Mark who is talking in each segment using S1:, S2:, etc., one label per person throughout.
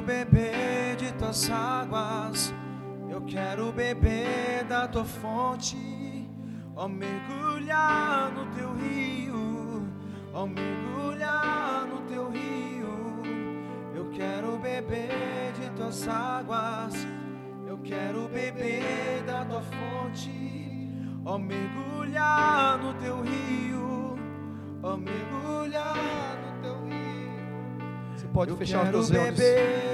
S1: quero beber de tuas águas, eu quero beber da tua fonte, ó mergulhar no teu rio, ó mergulhar no teu rio. Eu quero beber de tuas águas, eu quero beber da tua fonte, ó mergulhar no teu rio, ó mergulhar no teu rio.
S2: Você pode
S1: Eu
S2: fechar os teus olhos.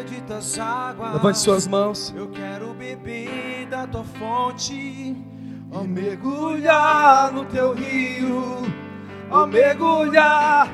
S2: Levante suas mãos.
S1: Eu quero beber da tua fonte, ó mergulhar no teu rio, ó mergulhar,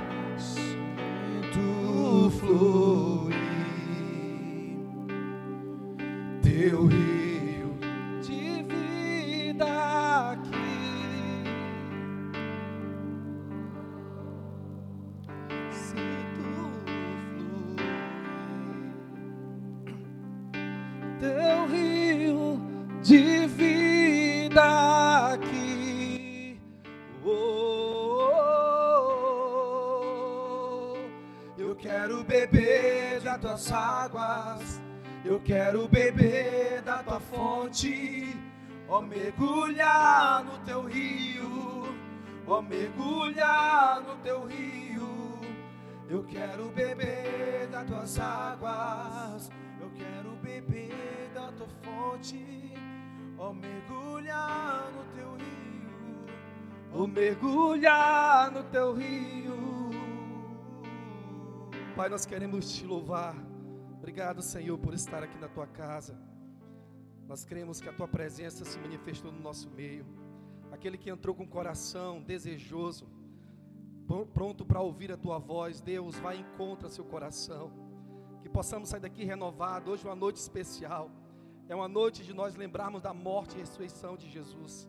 S1: quero beber das tuas águas, eu quero beber da tua fonte, ó mergulhar no teu rio, ó mergulhar no teu rio. Eu quero beber das tuas águas, eu quero beber da tua fonte, ó mergulhar no teu rio, ó mergulhar no teu rio.
S2: Pai, nós queremos te louvar. Obrigado, Senhor, por estar aqui na tua casa. Nós cremos que a tua presença se manifestou no nosso meio. Aquele que entrou com o coração desejoso, pr- pronto para ouvir a tua voz, Deus, vai encontra seu coração. Que possamos sair daqui renovados. Hoje é uma noite especial. É uma noite de nós lembrarmos da morte e ressurreição de Jesus.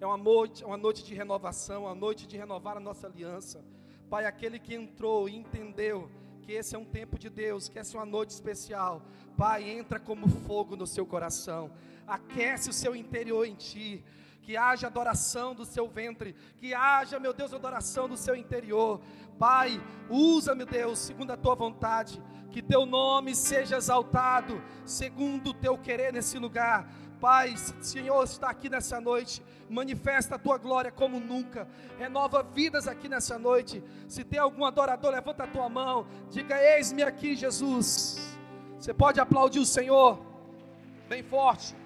S2: É uma noite, uma noite de renovação, uma noite de renovar a nossa aliança. Pai, aquele que entrou e entendeu que esse é um tempo de Deus, que essa é uma noite especial. Pai, entra como fogo no seu coração. Aquece o seu interior em ti. Que haja adoração do seu ventre, que haja, meu Deus, adoração do seu interior. Pai, usa, meu Deus, segundo a tua vontade, que teu nome seja exaltado, segundo o teu querer nesse lugar. Pai, Senhor está aqui nessa noite, manifesta a tua glória como nunca, renova vidas aqui nessa noite. Se tem algum adorador, levanta a tua mão, diga: Eis-me aqui, Jesus. Você pode aplaudir o Senhor, bem forte.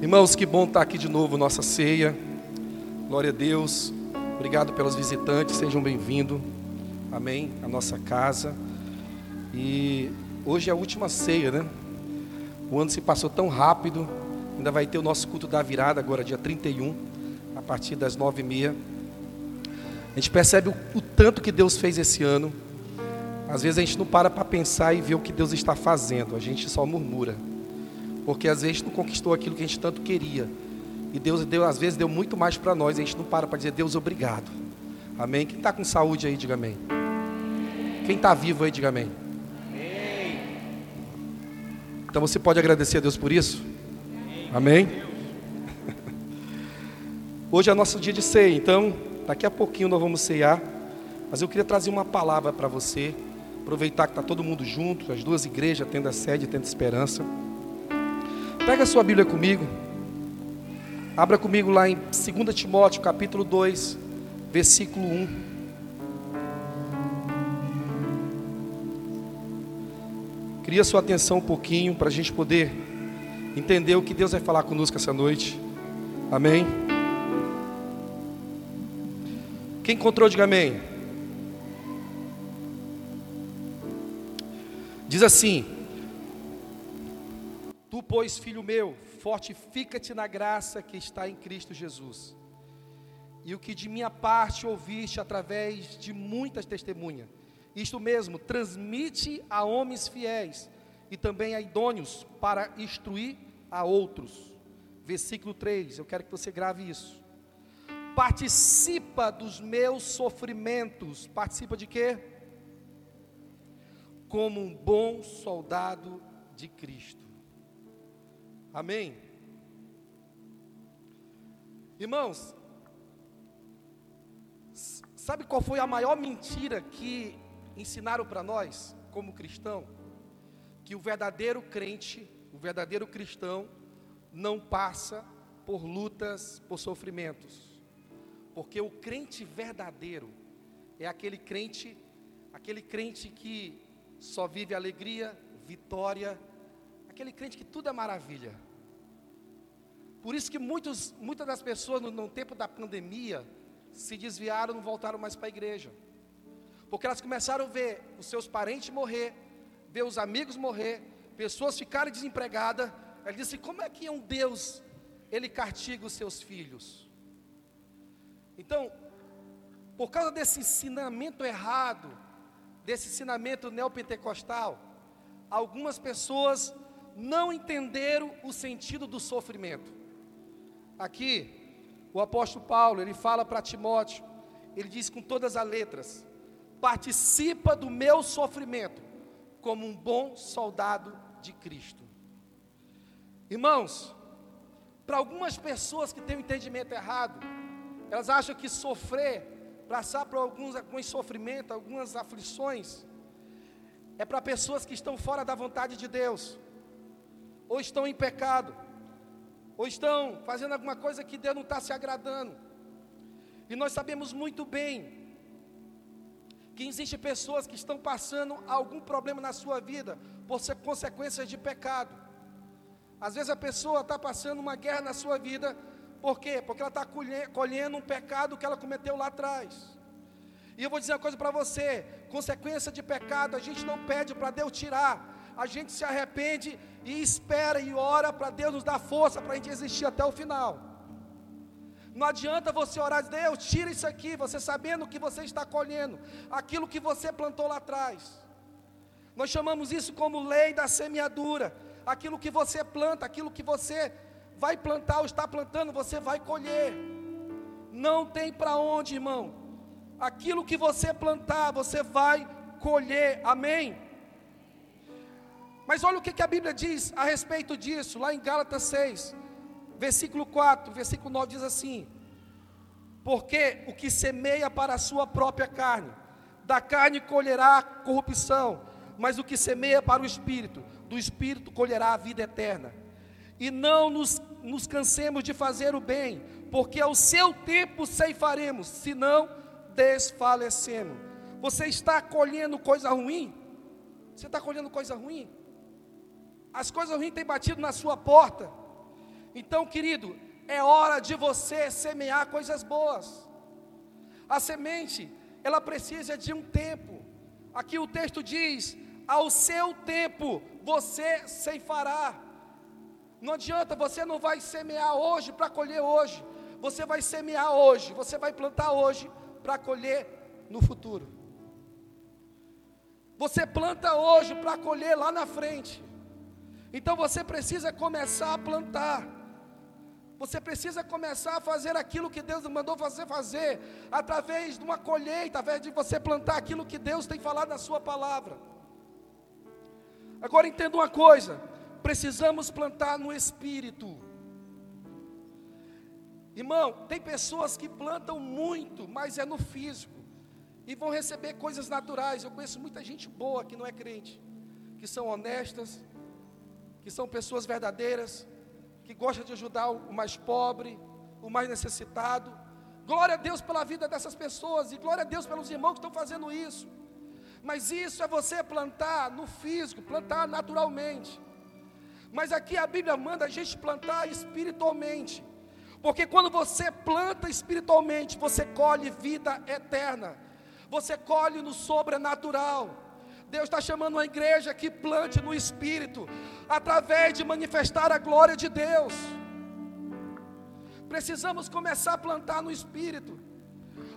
S2: Irmãos, que bom estar aqui de novo, nossa ceia. Glória a Deus. Obrigado pelos visitantes, sejam bem-vindos. Amém. A nossa casa. E hoje é a última ceia, né? O ano se passou tão rápido. Ainda vai ter o nosso culto da virada agora, dia 31, a partir das nove e meia. A gente percebe o, o tanto que Deus fez esse ano. Às vezes a gente não para para pensar e ver o que Deus está fazendo. A gente só murmura. Porque às vezes não conquistou aquilo que a gente tanto queria. E Deus deu, às vezes deu muito mais para nós. A gente não para para dizer Deus obrigado. Amém. Quem está com saúde aí, diga amém. Quem está vivo aí, diga amém. Então você pode agradecer a Deus por isso? Amém? Hoje é nosso dia de ceia, então daqui a pouquinho nós vamos ceiar. Mas eu queria trazer uma palavra para você. Aproveitar que está todo mundo junto, as duas igrejas, tendo a sede, tendo esperança. Pega a sua Bíblia comigo. Abra comigo lá em 2 Timóteo, capítulo 2, versículo 1. Queria sua atenção um pouquinho para a gente poder entender o que Deus vai falar conosco essa noite. Amém? Quem encontrou, diga amém. Diz assim: Tu, pois, filho meu, fortifica-te na graça que está em Cristo Jesus. E o que de minha parte ouviste através de muitas testemunhas, isto mesmo, transmite a homens fiéis e também a idôneos para instruir a outros. Versículo 3, eu quero que você grave isso. Participa dos meus sofrimentos. Participa de quê? Como um bom soldado de Cristo. Amém? Irmãos, sabe qual foi a maior mentira que ensinaram para nós, como cristão, que o verdadeiro crente, o verdadeiro cristão, não passa por lutas, por sofrimentos. Porque o crente verdadeiro é aquele crente, aquele crente que só vive alegria, vitória, aquele crente que tudo é maravilha. Por isso que muitos, muitas das pessoas no, no tempo da pandemia se desviaram, não voltaram mais para a igreja. Porque elas começaram a ver os seus parentes morrer, ver os amigos morrer, pessoas ficarem desempregadas. Ela disse: como é que um Deus, ele castiga os seus filhos? Então, por causa desse ensinamento errado, desse ensinamento neopentecostal, algumas pessoas não entenderam o sentido do sofrimento. Aqui, o apóstolo Paulo, ele fala para Timóteo, ele diz com todas as letras: participa do meu sofrimento, como um bom soldado de Cristo. Irmãos, para algumas pessoas que têm o um entendimento errado, elas acham que sofrer, passar por alguns, alguns sofrimentos, algumas aflições, é para pessoas que estão fora da vontade de Deus, ou estão em pecado, ou estão fazendo alguma coisa que Deus não está se agradando. E nós sabemos muito bem que existem pessoas que estão passando algum problema na sua vida por consequências de pecado. Às vezes a pessoa está passando uma guerra na sua vida, por quê? Porque ela está colhendo um pecado que ela cometeu lá atrás. E eu vou dizer uma coisa para você: consequência de pecado, a gente não pede para Deus tirar, a gente se arrepende e espera e ora para Deus nos dar força para a gente existir até o final. Não adianta você orar, Deus, tira isso aqui, você sabendo que você está colhendo, aquilo que você plantou lá atrás. Nós chamamos isso como lei da semeadura. Aquilo que você planta, aquilo que você vai plantar ou está plantando, você vai colher. Não tem para onde, irmão. Aquilo que você plantar, você vai colher. Amém? Mas olha o que, que a Bíblia diz a respeito disso, lá em Gálatas 6, versículo 4, versículo 9 diz assim: Porque o que semeia para a sua própria carne, da carne colherá corrupção, mas o que semeia para o espírito, do espírito colherá a vida eterna. E não nos, nos cansemos de fazer o bem, porque ao seu tempo ceifaremos, senão desfalecemos. Você está colhendo coisa ruim? Você está colhendo coisa ruim? As coisas ruins têm batido na sua porta. Então, querido, é hora de você semear coisas boas. A semente, ela precisa de um tempo. Aqui o texto diz: ao seu tempo você ceifará. Não adianta, você não vai semear hoje para colher hoje. Você vai semear hoje, você vai plantar hoje para colher no futuro. Você planta hoje para colher lá na frente. Então você precisa começar a plantar. Você precisa começar a fazer aquilo que Deus mandou você fazer, através de uma colheita, através de você plantar aquilo que Deus tem falado na Sua palavra. Agora entenda uma coisa: precisamos plantar no espírito. Irmão, tem pessoas que plantam muito, mas é no físico, e vão receber coisas naturais. Eu conheço muita gente boa que não é crente, que são honestas, que são pessoas verdadeiras, que gostam de ajudar o mais pobre, o mais necessitado. Glória a Deus pela vida dessas pessoas e glória a Deus pelos irmãos que estão fazendo isso. Mas isso é você plantar no físico, plantar naturalmente. Mas aqui a Bíblia manda a gente plantar espiritualmente. Porque quando você planta espiritualmente, você colhe vida eterna. Você colhe no sobrenatural. Deus está chamando uma igreja que plante no Espírito, através de manifestar a glória de Deus. Precisamos começar a plantar no Espírito,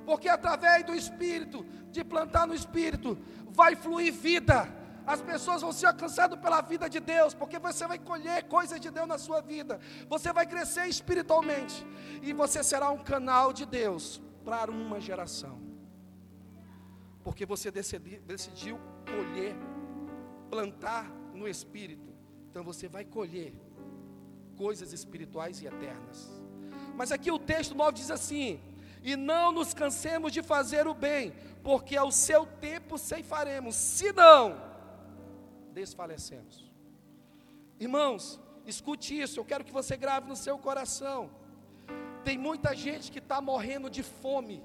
S2: porque através do Espírito, de plantar no Espírito, vai fluir vida. As pessoas vão ser alcançadas pela vida de Deus, porque você vai colher coisas de Deus na sua vida. Você vai crescer espiritualmente e você será um canal de Deus para uma geração. Porque você decidiu colher, plantar no espírito, então você vai colher coisas espirituais e eternas. Mas aqui o texto 9 diz assim: E não nos cansemos de fazer o bem, porque ao seu tempo ceifaremos, senão desfalecemos. Irmãos, escute isso, eu quero que você grave no seu coração. Tem muita gente que está morrendo de fome,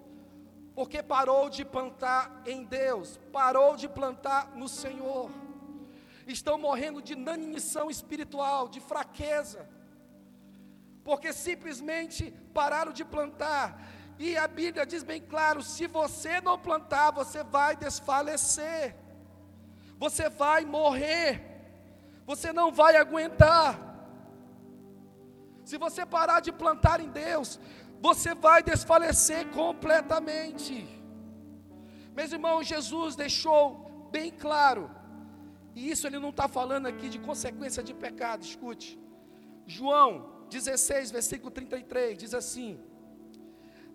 S2: porque parou de plantar em Deus, parou de plantar no Senhor. Estão morrendo de inanição espiritual, de fraqueza, porque simplesmente pararam de plantar. E a Bíblia diz bem claro: se você não plantar, você vai desfalecer, você vai morrer, você não vai aguentar. Se você parar de plantar em Deus, você vai desfalecer completamente. Meus irmãos, Jesus deixou bem claro, e isso ele não está falando aqui de consequência de pecado, escute. João 16, versículo 33, diz assim: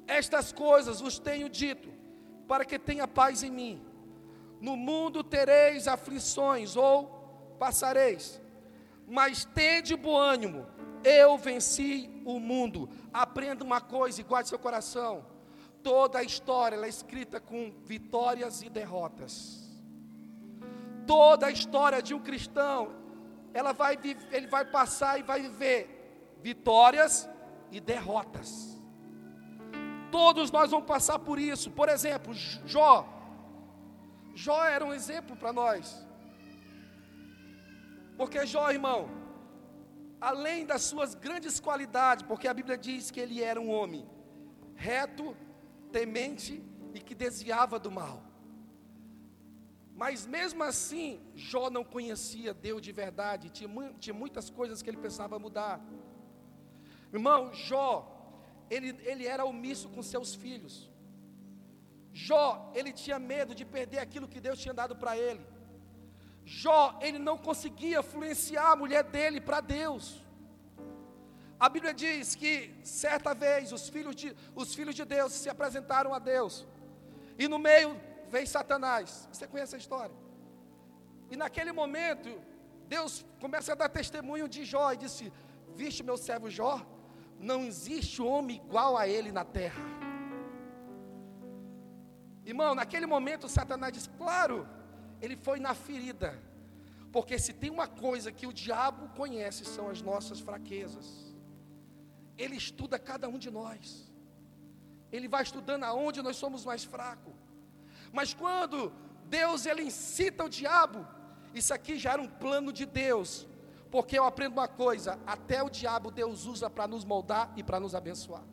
S2: Estas coisas vos tenho dito, para que tenha paz em mim. No mundo tereis aflições, ou passareis, mas tende bom ânimo, eu venci o mundo. Aprenda uma coisa e guarde seu coração. Toda a história é escrita com vitórias e derrotas. Toda a história de um cristão, ela vai, ele vai passar e vai viver vitórias e derrotas. Todos nós vamos passar por isso. Por exemplo, Jó. Jó era um exemplo para nós. Porque Jó, irmão, além das suas grandes qualidades, porque a Bíblia diz que ele era um homem reto, temente e que desviava do mal. Mas mesmo assim, Jó não conhecia Deus de verdade, tinha, tinha muitas coisas que ele pensava mudar. Irmão, Jó, ele, ele era omisso com seus filhos. Jó, ele tinha medo de perder aquilo que Deus tinha dado para ele. Jó, ele não conseguia influenciar a mulher dele para Deus. A Bíblia diz que certa vez os filhos, de, os filhos de Deus se apresentaram a Deus, e no meio veio Satanás. Você conhece a história? E naquele momento, Deus começa a dar testemunho de Jó e disse: Viste meu servo Jó? Não existe homem igual a ele na terra. Irmão, naquele momento Satanás disse: Claro, ele foi na ferida. Porque se tem uma coisa que o diabo conhece são as nossas fraquezas. Ele estuda cada um de nós. Ele vai estudando aonde nós somos mais fracos. Mas quando Deus ele incita o diabo, isso aqui já era um plano de Deus. Porque eu aprendo uma coisa, até o diabo Deus usa para nos moldar e para nos abençoar.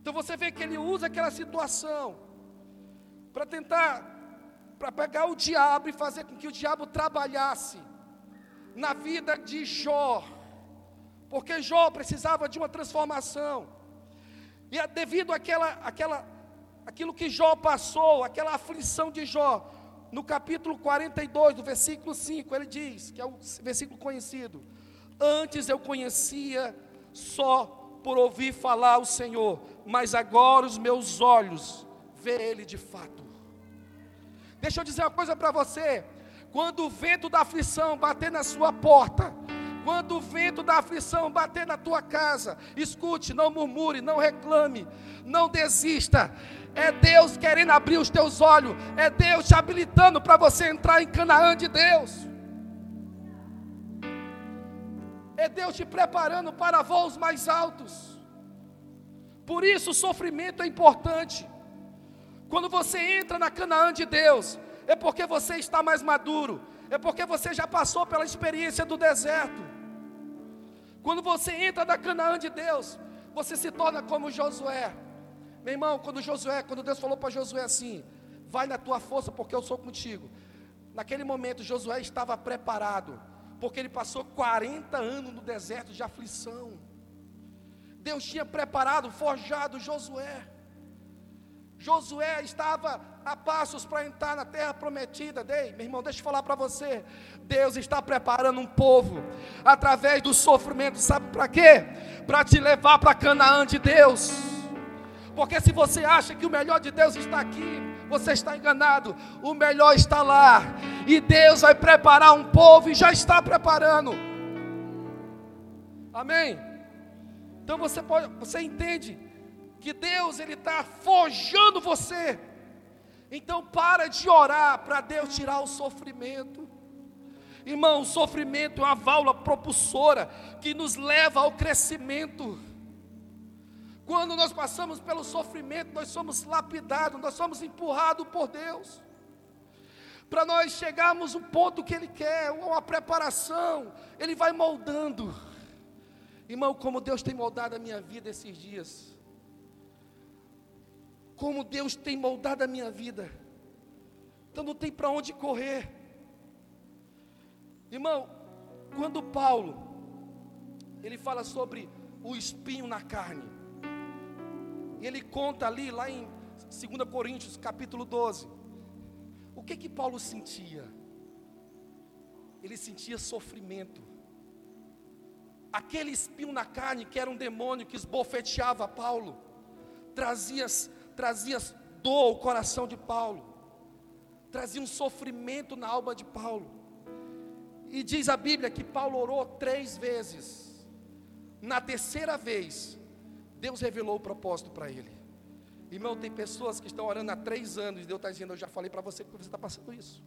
S2: Então você vê que ele usa aquela situação para tentar para pegar o diabo e fazer com que o diabo trabalhasse na vida de Jó, porque Jó precisava de uma transformação, e é devido àquela, àquela, aquilo que Jó passou, aquela aflição de Jó, no capítulo 42, do versículo 5, ele diz, que é o versículo conhecido: Antes eu conhecia só por ouvir falar o Senhor, mas agora os meus olhos veem Ele de fato. Deixa eu dizer uma coisa para você: quando o vento da aflição bater na sua porta, quando o vento da aflição bater na tua casa, escute, não murmure, não reclame, não desista. É Deus querendo abrir os teus olhos, é Deus te habilitando para você entrar em Canaã de Deus. É Deus te preparando para voos mais altos. Por isso o sofrimento é importante. Quando você entra na Canaã de Deus, é porque você está mais maduro, é porque você já passou pela experiência do deserto. Quando você entra na Canaã de Deus, você se torna como Josué. Meu irmão, quando Josué, quando Deus falou para Josué assim: "Vai na tua força, porque eu sou contigo". Naquele momento Josué estava preparado, porque ele passou 40 anos no deserto de aflição. Deus tinha preparado, forjado Josué. Josué estava a passos para entrar na terra prometida. Dei, meu irmão, deixa eu falar para você. Deus está preparando um povo através do sofrimento, sabe para quê? Para te levar para Canaã de Deus. Porque se você acha que o melhor de Deus está aqui, você está enganado. O melhor está lá. E Deus vai preparar um povo e já está preparando. Amém? Então você pode, você entende que Deus ele está forjando você. Então para de orar para Deus tirar o sofrimento. Irmão, o sofrimento é uma válvula propulsora que nos leva ao crescimento. Quando nós passamos pelo sofrimento, nós somos lapidados, nós somos empurrados por Deus. Para nós chegarmos um ponto que Ele quer, uma preparação, Ele vai moldando. Irmão, como Deus tem moldado a minha vida esses dias. Como Deus tem moldado a minha vida. Então não tem para onde correr. Irmão, quando Paulo ele fala sobre o espinho na carne, ele conta ali lá em 2 Coríntios, capítulo 12, o que que Paulo sentia? Ele sentia sofrimento. Aquele espinho na carne, que era um demônio que esbofeteava Paulo, trazia, trazia dor ao coração de Paulo, trazia um sofrimento na alma de Paulo. E diz a Bíblia que Paulo orou três vezes. Na terceira vez, Deus revelou o propósito para ele. Irmão, tem pessoas que estão orando há três anos e Deus está dizendo: Eu já falei para você que você está passando isso.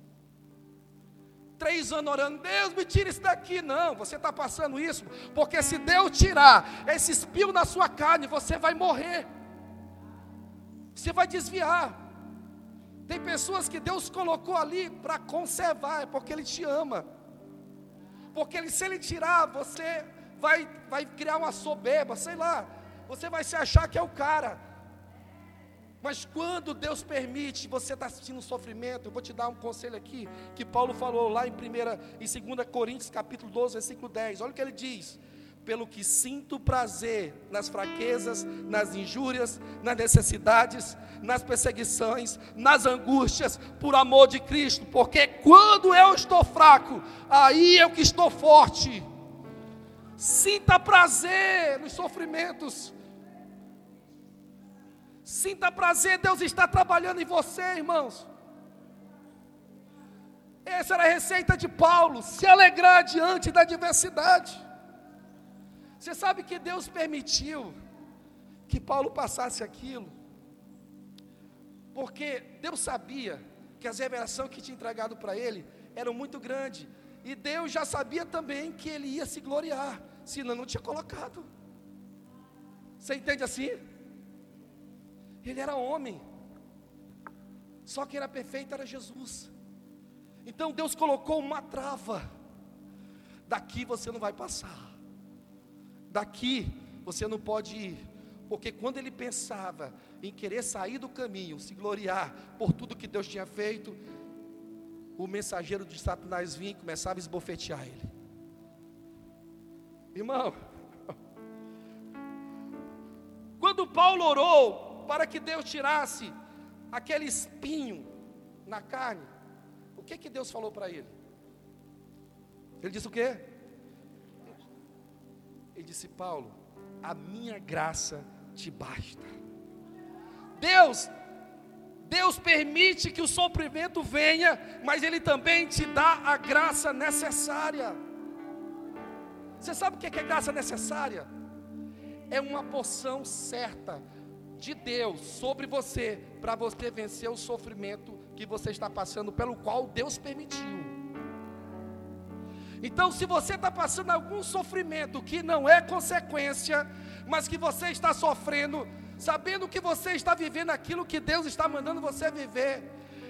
S2: Três anos orando, Deus me tira isso daqui. Não, você está passando isso, porque se Deus tirar esse espinho na sua carne, você vai morrer. Você vai desviar. Tem pessoas que Deus colocou ali para conservar, é porque Ele te ama. Porque ele, se ele tirar, você vai, vai criar uma soberba, sei lá. Você vai se achar que é o cara. Mas quando Deus permite, você está sentindo sofrimento, eu vou te dar um conselho aqui, que Paulo falou lá em 1 em 2 Coríntios capítulo 12, versículo 10. Olha o que ele diz pelo que sinto prazer nas fraquezas, nas injúrias, nas necessidades, nas perseguições, nas angústias, por amor de Cristo, porque quando eu estou fraco, aí eu que estou forte. Sinta prazer nos sofrimentos. Sinta prazer, Deus está trabalhando em você, irmãos. Essa era a receita de Paulo, se alegrar diante da adversidade. Você sabe que Deus permitiu que Paulo passasse aquilo, porque Deus sabia que as revelações que tinha entregado para ele eram muito grandes, e Deus já sabia também que ele ia se gloriar, senão não tinha colocado. Você entende assim? Ele era homem, só que era perfeito era Jesus. Então Deus colocou uma trava, daqui você não vai passar daqui você não pode ir. Porque quando ele pensava em querer sair do caminho, se gloriar por tudo que Deus tinha feito, o mensageiro de Satanás vinha e começava a esbofetear ele. Irmão, quando Paulo orou para que Deus tirasse aquele espinho na carne, o que que Deus falou para ele? Ele disse o quê? Ele disse: Paulo, a minha graça te basta. Deus, Deus permite que o sofrimento venha, mas Ele também te dá a graça necessária. Você sabe o que é, graça necessária? É uma poção certa de Deus sobre você, para você vencer o sofrimento que você está passando, pelo qual Deus permitiu. Então, se você está passando algum sofrimento que não é consequência, mas que você está sofrendo, sabendo que você está vivendo aquilo que Deus está mandando você viver,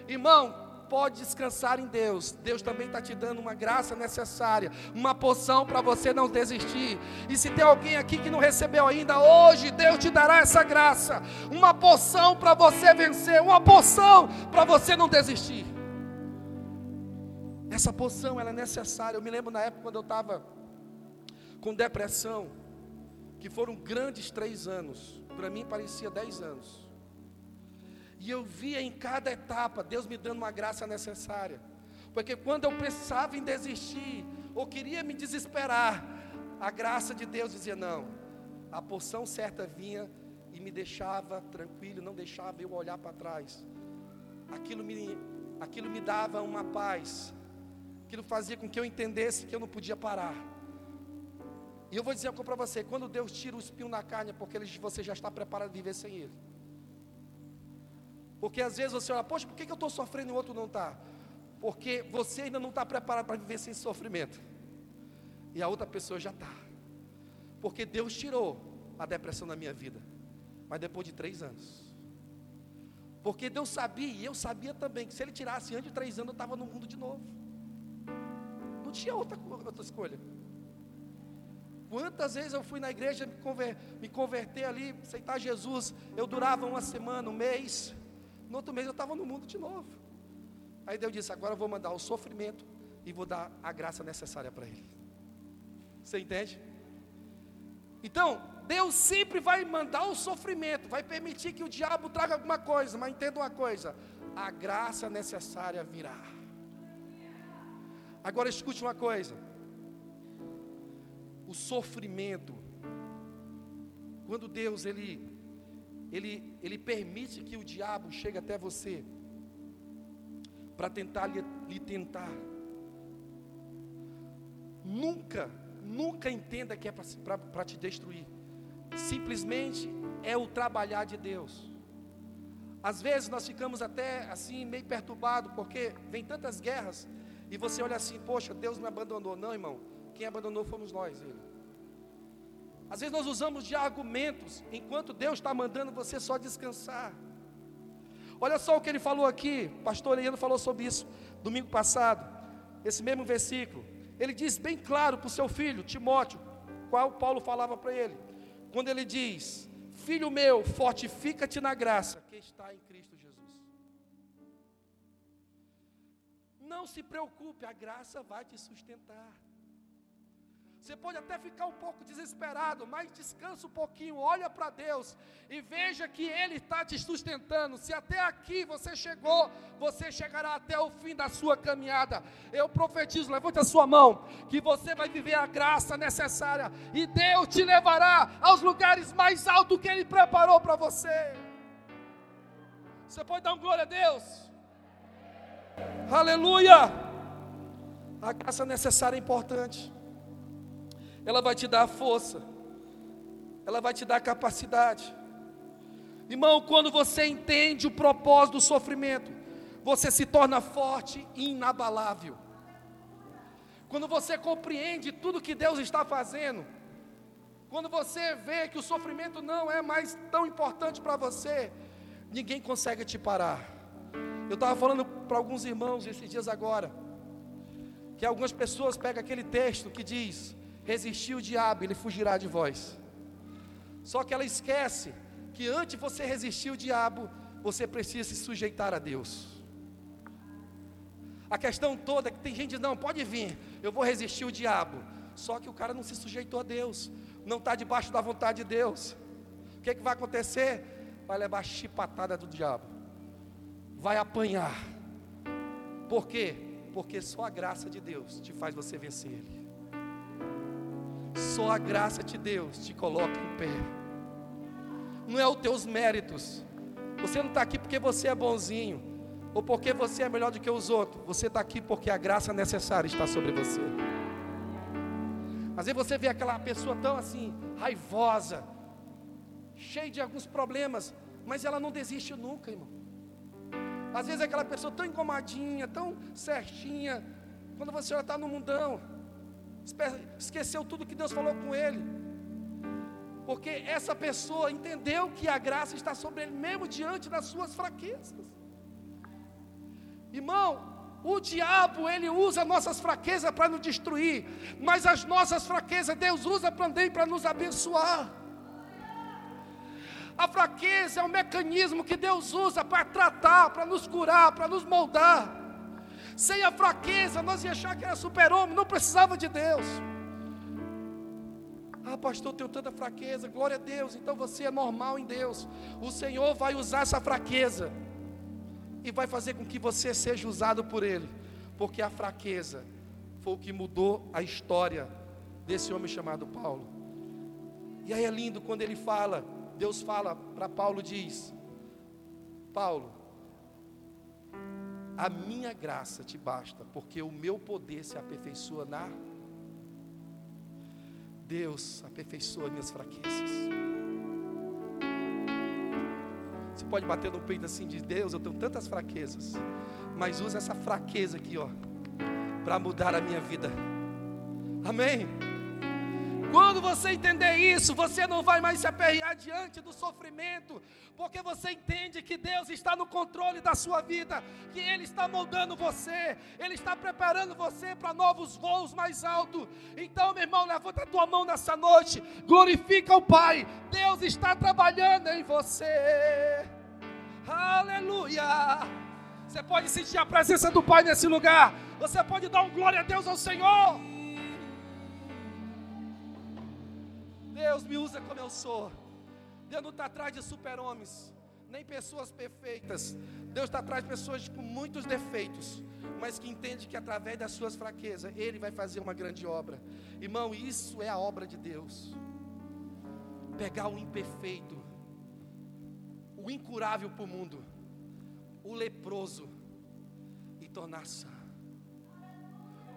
S2: irmão, pode descansar em Deus. Deus também está te dando uma graça necessária, uma poção para você não desistir. E se tem alguém aqui que não recebeu ainda, hoje Deus te dará essa graça, uma poção para você vencer, uma poção para você não desistir. Essa poção ela é necessária. Eu me lembro na época quando eu estava com depressão, que foram grandes três anos. Para mim parecia dez anos. E eu via em cada etapa Deus me dando uma graça necessária. Porque quando eu pensava em desistir, ou queria me desesperar, a graça de Deus dizia: não, a porção certa vinha e me deixava tranquilo, não deixava eu olhar para trás. Aquilo me, aquilo me dava uma paz, Aquilo fazia com que eu entendesse que eu não podia parar. E eu vou dizer coisa para você: quando Deus tira o espinho na carne, é porque você já está preparado a viver sem Ele. Porque às vezes você olha, poxa, por que eu estou sofrendo e o outro não está? Porque você ainda não está preparado para viver sem sofrimento. E a outra pessoa já está. Porque Deus tirou a depressão da minha vida. Mas depois de três anos. Porque Deus sabia, e eu sabia também, que se Ele tirasse antes de três anos, eu estava no mundo de novo. Não tinha outra, outra escolha. Quantas vezes eu fui na igreja me, conver, me converter ali, aceitar Jesus, eu durava uma semana, um mês, no outro mês eu estava no mundo de novo. Aí Deus disse: agora eu vou mandar o sofrimento e vou dar a graça necessária para ele. Você entende? Então, Deus sempre vai mandar o sofrimento, vai permitir que o diabo traga alguma coisa, mas entenda uma coisa: a graça necessária virá. Agora escute uma coisa o sofrimento. Quando Deus ele ele ele permite que o diabo chegue até você para tentar lhe, lhe tentar. Nunca, nunca entenda que é para te destruir. Simplesmente é o trabalhar de Deus. Às vezes nós ficamos até assim meio perturbado porque vem tantas guerras e você olha assim, poxa, Deus me abandonou. Não, irmão. Quem abandonou fomos nós, Ele. Às vezes nós usamos de argumentos, enquanto Deus está mandando você só descansar. Olha só o que ele falou aqui, pastor Eliano falou sobre isso domingo passado, esse mesmo versículo. Ele diz bem claro para o seu filho, Timóteo, qual Paulo falava para ele, quando ele diz: Filho meu, fortifica-te na graça que está em Cristo Não se preocupe, a graça vai te sustentar. Você pode até ficar um pouco desesperado, mas descansa um pouquinho, olha para Deus e veja que Ele está te sustentando. Se até aqui você chegou, você chegará até o fim da sua caminhada. Eu profetizo, levante a sua mão, que você vai viver a graça necessária e Deus te levará aos lugares mais altos que Ele preparou para você. Você pode dar um glória a Deus? Aleluia! A graça necessária é importante ela vai te dar força, ela vai te dar capacidade. Irmão, quando você entende o propósito do sofrimento, você se torna forte e inabalável. Quando você compreende tudo que Deus está fazendo, quando você vê que o sofrimento não é mais tão importante para você, ninguém consegue te parar. Eu estava falando para alguns irmãos esses dias agora, que algumas pessoas pegam aquele texto que diz: resistir o diabo, ele fugirá de vós. Só que ela esquece que antes de você resistir o diabo, você precisa se sujeitar a Deus. A questão toda é que tem gente não, pode vir, eu vou resistir o diabo. Só que o cara não se sujeitou a Deus, não está debaixo da vontade de Deus. O que, é que vai acontecer? Vai levar chipatada do diabo, vai apanhar. Por quê? Porque só a graça de Deus te faz você vencer ele. Só a graça de Deus te coloca em pé. Não é os teus méritos. Você não está aqui porque você é bonzinho, ou porque você é melhor do que os outros. Você está aqui porque a graça necessária está sobre você. Às vezes você vê aquela pessoa tão assim, raivosa, cheia de alguns problemas, mas ela não desiste nunca, irmão. Às vezes é aquela pessoa tão engomadinha, tão certinha, quando você já está no mundão, esqueceu tudo que Deus falou com ele. Porque essa pessoa entendeu que a graça está sobre ele, mesmo diante das suas fraquezas. Irmão, o diabo ele usa nossas fraquezas para nos destruir, mas as nossas fraquezas Deus usa também para nos abençoar. A fraqueza é um mecanismo que Deus usa para tratar, para nos curar, para nos moldar. Sem a fraqueza, nós ia achar que era super-homem, não precisava de Deus. Ah, pastor, eu tenho tanta fraqueza, glória a Deus, então você é normal em Deus. O Senhor vai usar essa fraqueza e vai fazer com que você seja usado por Ele, porque a fraqueza foi o que mudou a história desse homem chamado Paulo. E aí é lindo quando ele fala, Deus fala para Paulo, diz: Paulo, a minha graça te basta, porque o meu poder se aperfeiçoa na. Deus aperfeiçoa minhas fraquezas. Você pode bater no peito assim de Deus, eu tenho tantas fraquezas, mas usa essa fraqueza aqui, ó, para mudar a minha vida. Amém. Quando você entender isso, você não vai mais se aperrear diante do sofrimento, porque você entende que Deus está no controle da sua vida, que Ele está moldando você, Ele está preparando você para novos voos mais altos. Então, meu irmão, levanta a tua mão nessa noite, glorifica o Pai, Deus está trabalhando em você. Aleluia! Você pode sentir a presença do Pai nesse lugar, você pode dar um glória a Deus ao Senhor. Deus me usa como eu sou. Deus não está atrás de super-homens, nem pessoas perfeitas. Deus está atrás de pessoas com muitos defeitos, mas que entende que através das suas fraquezas, Ele vai fazer uma grande obra. Irmão, isso é a obra de Deus. Pegar o imperfeito, o incurável para o mundo, o leproso, e tornar sã,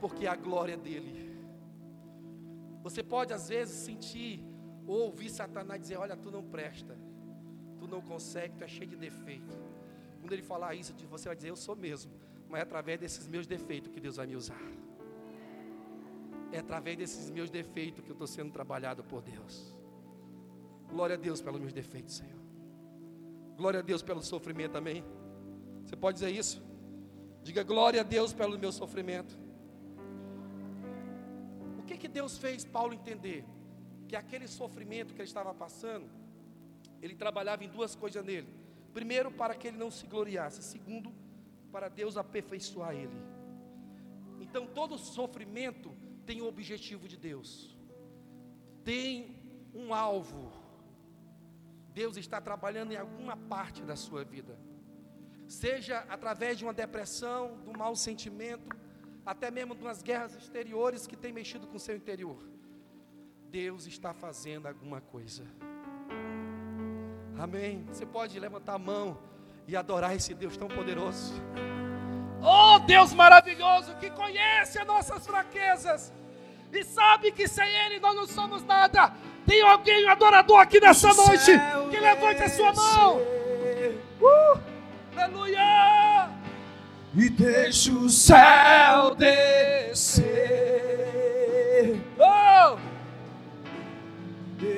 S2: porque a glória dele. Você pode às vezes sentir ou ouvir Satanás dizer: Olha, tu não presta, tu não consegue, tu é cheio de defeito. Quando ele falar isso, você vai dizer: Eu sou mesmo, mas é através desses meus defeitos que Deus vai me usar. É através desses meus defeitos que eu estou sendo trabalhado por Deus. Glória a Deus pelos meus defeitos, Senhor. Glória a Deus pelo sofrimento, também. Você pode dizer isso? Diga glória a Deus pelo meu sofrimento. O que que Deus fez Paulo entender? Que aquele sofrimento que ele estava passando, ele trabalhava em duas coisas nele. Primeiro, para que ele não se gloriasse. Segundo, para Deus aperfeiçoar ele. Então, todo sofrimento tem o objetivo de Deus, tem um alvo. Deus está trabalhando em alguma parte da sua vida, seja através de uma depressão, de um mau sentimento, até mesmo de umas guerras exteriores que tem mexido com o seu interior. Deus está fazendo alguma coisa. Amém. Você pode levantar a mão e adorar esse Deus tão poderoso. Oh Deus maravilhoso que conhece as nossas fraquezas e sabe que sem Ele nós não somos nada. Tem alguém, um adorador aqui nessa noite que levante a sua mão. Uh, aleluia!
S1: E deixa o céu descer.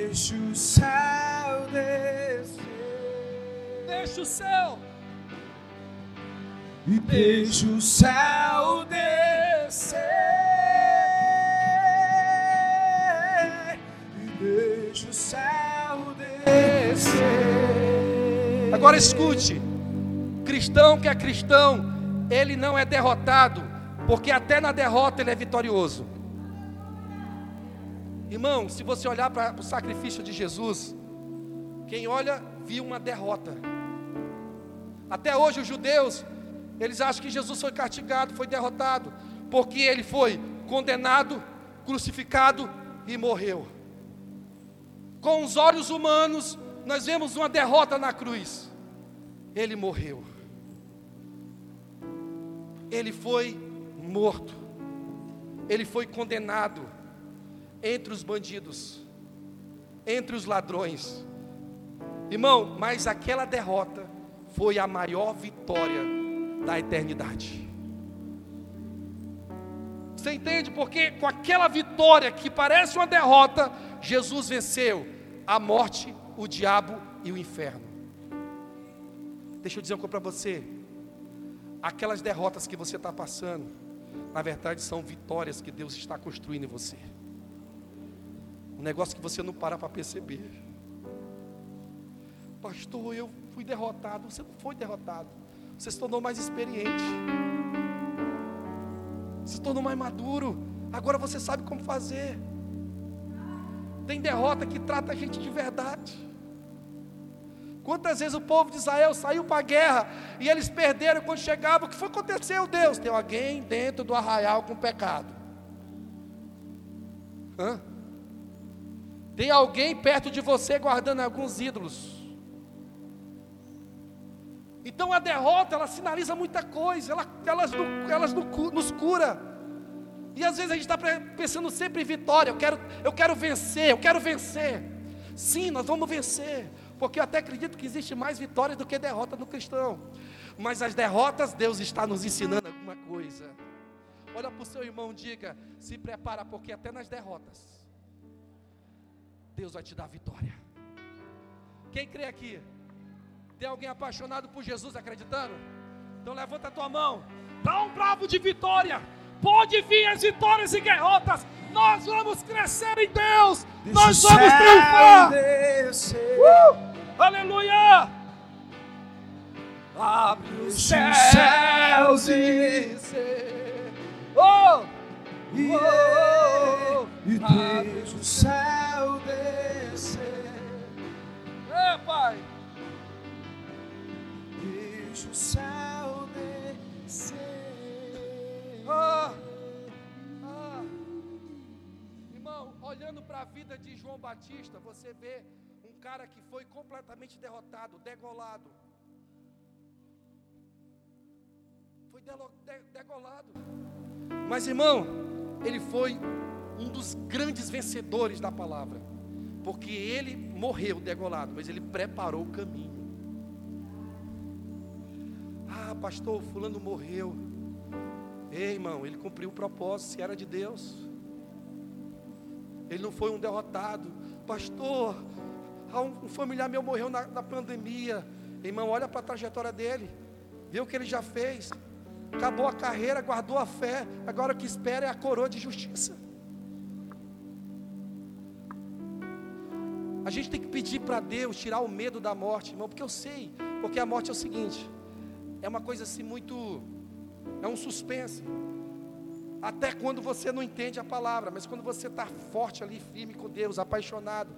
S1: Deixa o céu descer.
S2: Deixa o céu.
S1: E deixa o céu descer. E deixa o céu descer.
S2: Agora escute. Cristão que é cristão, ele não é derrotado, porque até na derrota ele é vitorioso. Irmão, se você olhar para o sacrifício de Jesus, quem olha viu uma derrota. Até hoje os judeus, eles acham que Jesus foi castigado, foi derrotado, porque ele foi condenado, crucificado e morreu. Com os olhos humanos, nós vemos uma derrota na cruz. Ele morreu. Ele foi morto. Ele foi condenado entre os bandidos, entre os ladrões. Irmão, mas aquela derrota foi a maior vitória da eternidade. Você entende? Porque com aquela vitória que parece uma derrota, Jesus venceu a morte, o diabo e o inferno. Deixa eu dizer uma coisa para você: aquelas derrotas que você está passando, na verdade são vitórias que Deus está construindo em você. Um negócio que você não para para perceber. Pastor, eu fui derrotado. Você não foi derrotado. Você se tornou mais experiente. Se tornou mais maduro. Agora você sabe como fazer. Tem derrota que trata a gente de verdade. Quantas vezes o povo de Israel saiu para a guerra e eles perderam quando chegavam? O que foi que aconteceu, Deus? Tem alguém dentro do arraial com pecado. Hã? Tem alguém perto de você guardando alguns ídolos. Então a derrota, ela sinaliza muita coisa, ela, ela, ela nos cura. E às vezes a gente está pensando sempre em vitória. Eu quero, eu quero vencer, eu quero vencer. Sim, nós vamos vencer. Porque eu até acredito que existe mais vitória do que derrota no cristão. Mas as derrotas, Deus está nos ensinando alguma coisa. Olha para o seu irmão, diga: se prepara, porque até nas derrotas, Deus vai te dar vitória. Quem crê aqui? Tem alguém apaixonado por Jesus acreditando? Então levanta a tua mão, dá um bravo de vitória. Pode vir as vitórias e derrotas. Nós vamos crescer em Deus. Deixa Nós vamos triunfar. Uh! Aleluia!
S1: Abre os céus e oh, oh, e deixa o céu O céu descer.
S2: Ah, ah. Irmão, olhando para a vida de João Batista, você vê um cara que foi completamente derrotado, degolado. Foi degolado. Mas irmão, ele foi um dos grandes vencedores da palavra. Porque ele morreu degolado, mas ele preparou o caminho. Ah, pastor, fulano morreu. Ei, irmão, ele cumpriu o propósito, se era de Deus. Ele não foi um derrotado. Pastor, um familiar meu morreu na, na pandemia. Irmão, olha para a trajetória dele. Vê o que ele já fez. Acabou a carreira, guardou a fé. Agora o que espera é a coroa de justiça. A gente tem que pedir para Deus tirar o medo da morte, irmão, porque eu sei. Porque a morte é o seguinte: é uma coisa assim muito. É um suspense. Até quando você não entende a palavra, mas quando você está forte ali, firme com Deus, apaixonado,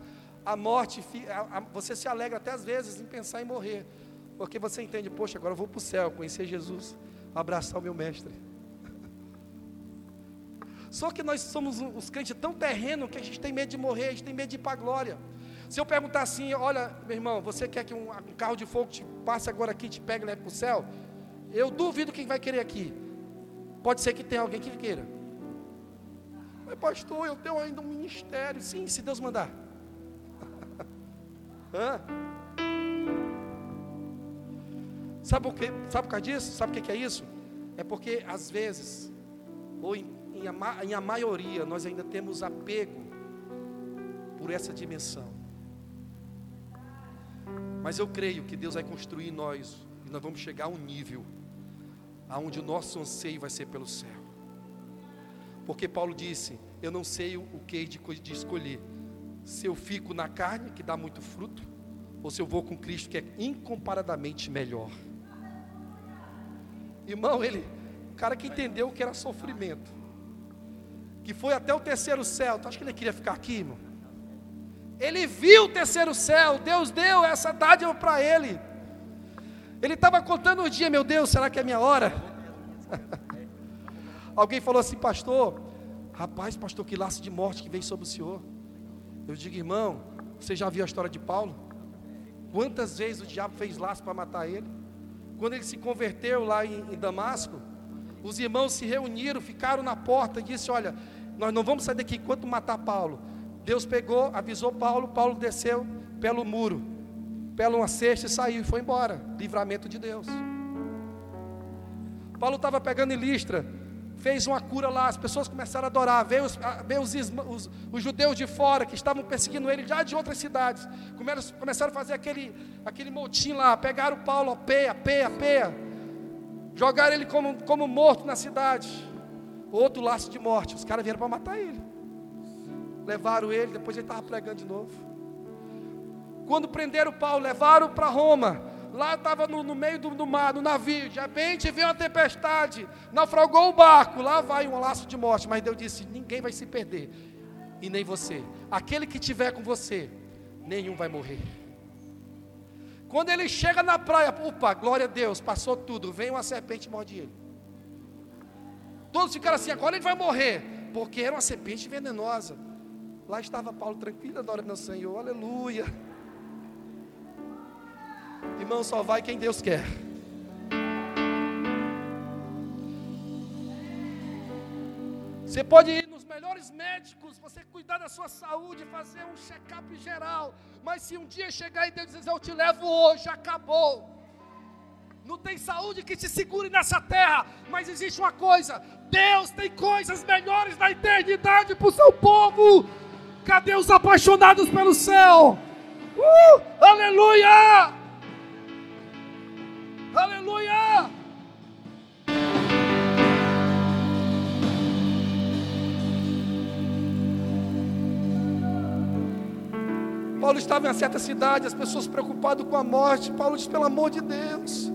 S2: a morte, você se alegra até às vezes em pensar em morrer, porque você entende, poxa, agora eu vou para o céu, conhecer Jesus, abraçar o meu mestre. Só que nós somos uns crentes tão terrenos que a gente tem medo de morrer, a gente tem medo de ir para a glória. Se eu perguntar assim, olha, meu irmão, você quer que um, um carro de fogo te passe agora aqui, te pegue e leve para o céu? Eu duvido quem vai querer aqui. Pode ser que tenha alguém que queira. Mas pastor, eu tenho ainda um ministério. Sim, se Deus mandar. Hã? Sabe por quê? Sabe por causa disso? Sabe o que é isso? É porque às vezes, ou em, em, a, em a maioria, nós ainda temos apego por essa dimensão. Mas eu creio que Deus vai construir nós e nós vamos chegar a um nível aonde o nosso anseio vai ser pelo céu. Porque Paulo disse: Eu não sei o que de, escolher. Se eu fico na carne, que dá muito fruto, ou se eu vou com Cristo, que é incomparadamente melhor. Irmão, ele, cara que entendeu o que era sofrimento, que foi até o terceiro céu, tu acha que ele queria ficar aqui, irmão? Ele viu o terceiro céu, Deus deu essa dádiva para ele. Ele estava contando o dia, meu Deus, será que é minha hora? Alguém falou assim, pastor, rapaz, pastor, que laço de morte que veio sobre o senhor. Eu digo, irmão, você já viu a história de Paulo? Quantas vezes o diabo fez laço para matar ele? Quando ele se converteu lá em, em Damasco, os irmãos se reuniram, ficaram na porta e disse: Olha, nós não vamos sair daqui enquanto matar Paulo. Deus pegou, avisou Paulo, Paulo desceu pelo muro, pela uma cesta e saiu e foi embora. Livramento de Deus. Paulo estava pegando em Listra, fez uma cura lá, as pessoas começaram a adorar, veio, os, veio os, os, os, judeus de fora que estavam perseguindo ele já de outras cidades, começaram a fazer aquele, aquele motim lá, pegaram Paulo, peia, peia, peia, jogaram ele como, como morto na cidade, outro laço de morte, os caras vieram para matar ele, levaram ele, depois ele estava pregando de novo, quando prenderam Paulo, levaram para Roma, Lá estava no, no, meio do, do, mar, no navio. De repente veio uma tempestade, naufragou o barco. Lá vai um laço de morte. Mas Deus disse: ninguém vai se perder, e nem você. Aquele que estiver com você, nenhum vai morrer. Quando ele chega na praia, opa, glória a Deus, passou tudo. Vem uma serpente e morde ele. Todos ficaram assim: agora ele vai morrer, porque era uma serpente venenosa. Lá estava Paulo tranquilo, adora meu Senhor, aleluia. Irmão, só vai quem Deus quer. Você pode ir nos melhores médicos, você cuidar da sua saúde, fazer um check-up geral. Mas se um dia chegar e Deus dizer, eu te levo hoje, acabou. Não tem saúde que te segure nessa terra, mas existe uma coisa: Deus tem coisas melhores na eternidade para o seu povo. Cadê os apaixonados pelo céu? Uh, aleluia! Aleluia! Paulo estava em uma certa cidade, as pessoas preocupadas com a morte. Paulo disse: pelo amor de Deus,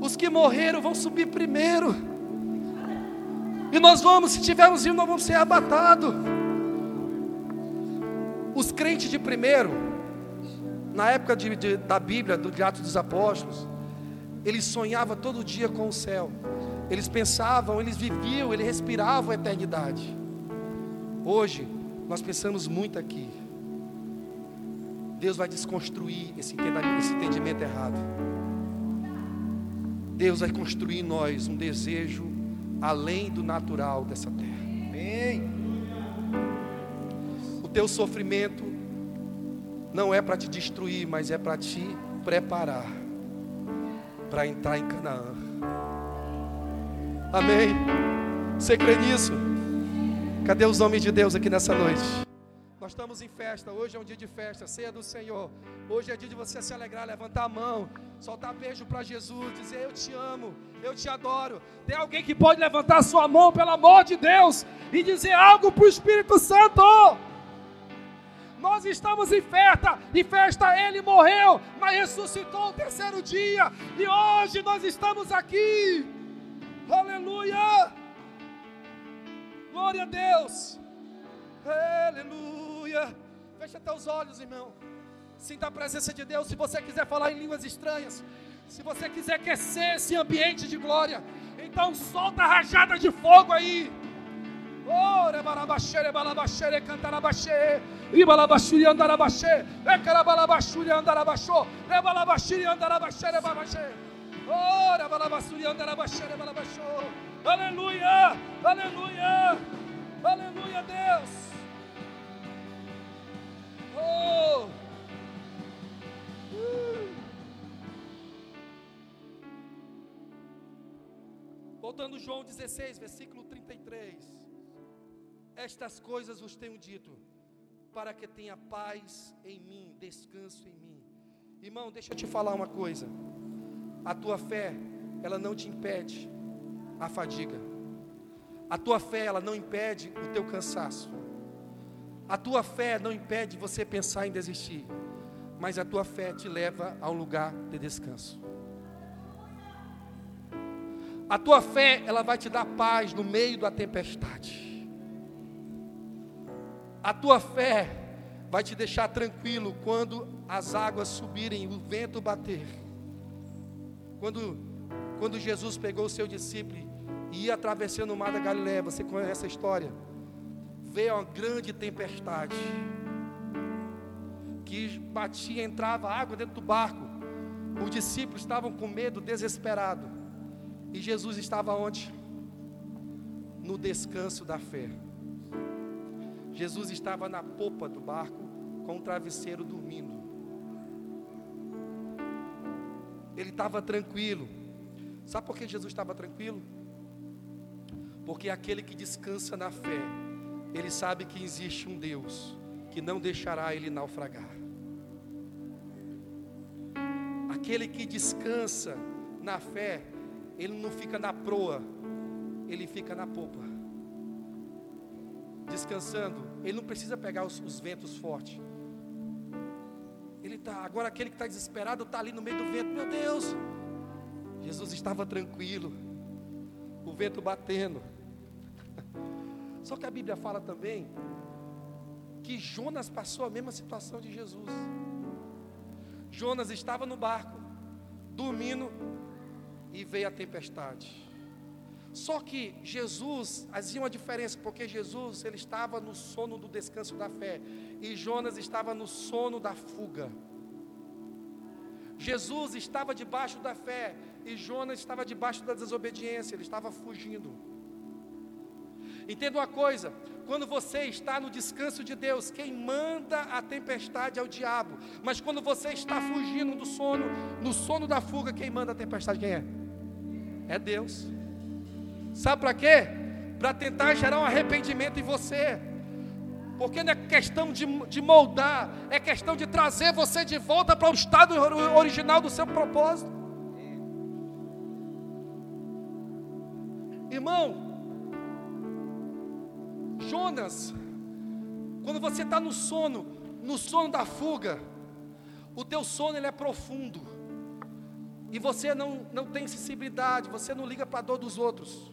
S2: os que morreram vão subir primeiro. E nós vamos, se tivermos indo, nós vamos ser abatados. Os crentes de primeiro, na época de, de, da Bíblia, do de Atos dos Apóstolos, eles sonhavam todo dia com o céu. Eles pensavam, eles viviam, eles respiravam a eternidade. Hoje, nós pensamos muito aqui. Deus vai desconstruir esse entendimento, errado. Deus vai construir em nós um desejo além do natural dessa terra. Amém. Teu sofrimento não é para te destruir, mas é para te preparar para entrar em Canaã. Amém. Você crê nisso? Cadê os homens de Deus aqui nessa noite? Nós estamos em festa, hoje é um dia de festa, ceia do Senhor. Hoje é dia de você se alegrar, levantar a mão, soltar beijo para Jesus, dizer eu te amo, eu te adoro. Tem alguém que pode levantar sua mão, pelo amor de Deus, e dizer algo para o Espírito Santo. Nós estamos em festa, e festa ele morreu, mas ressuscitou o terceiro dia, e hoje nós estamos aqui. Aleluia! Glória a Deus! Aleluia! Aleluia. Feche até os olhos, irmão. Sinta a presença de Deus. Se você quiser falar em línguas estranhas, se você quiser aquecer esse ambiente de glória, então solta a rajada de fogo aí. Andarabaxê, ecarabalabaxuri, andarabaxô, rebalabaxuri, andarabaxere, babaxê. Oh, rebalabaxuri, andarabaxere, balabaxô. Aleluia, aleluia, aleluia, Deus. Oh! Voltando João 16, versículo 33. Estas coisas vos tenho dito, para que tenha paz em mim, descanso em mim. Irmão, deixa eu te falar uma coisa. A tua fé, ela não te impede a fadiga. A tua fé, ela não impede o teu cansaço. A tua fé não impede você pensar em desistir, mas a tua fé te leva a um lugar de descanso. A tua fé, ela vai te dar paz no meio da tempestade. A tua fé vai te deixar tranquilo quando as águas subirem, o vento bater. Quando, quando Jesus pegou o seu discípulo e ia atravessando o mar da Galiléia, você conhece a história? veio uma grande tempestade que batia, entrava água dentro do barco. Os discípulos estavam com medo, desesperado. E Jesus estava onde? No descanso da fé. Jesus estava na popa do barco com o travesseiro dormindo. Ele estava tranquilo. Sabe por que Jesus estava tranquilo? Porque aquele que descansa na fé, ele sabe que existe um Deus que não deixará ele naufragar. Aquele que descansa na fé, ele não fica na proa, ele fica na popa. Descansando, ele não precisa pegar os, os ventos fortes. Ele está, agora aquele que está desesperado está ali no meio do vento, meu Deus. Jesus estava tranquilo, o vento batendo. Só que a Bíblia fala também que Jonas passou a mesma situação de Jesus. Jonas estava no barco, dormindo, e veio a tempestade. Só que Jesus fazia uma diferença, porque Jesus ele estava no sono do descanso da fé, e Jonas estava no sono da fuga. Jesus estava debaixo da fé, e Jonas estava debaixo da desobediência, ele estava fugindo. Entenda uma coisa: quando você está no descanso de Deus, quem manda a tempestade é o diabo. Mas quando você está fugindo do sono, no sono da fuga, quem manda a tempestade quem é? É Deus. Sabe para quê? Para tentar gerar um arrependimento em você. Porque não é questão de, de moldar, é questão de trazer você de volta para o estado original do seu propósito. Irmão, Jonas, quando você está no sono, no sono da fuga, o teu sono ele é profundo, e você não, não tem sensibilidade, você não liga para a dor dos outros,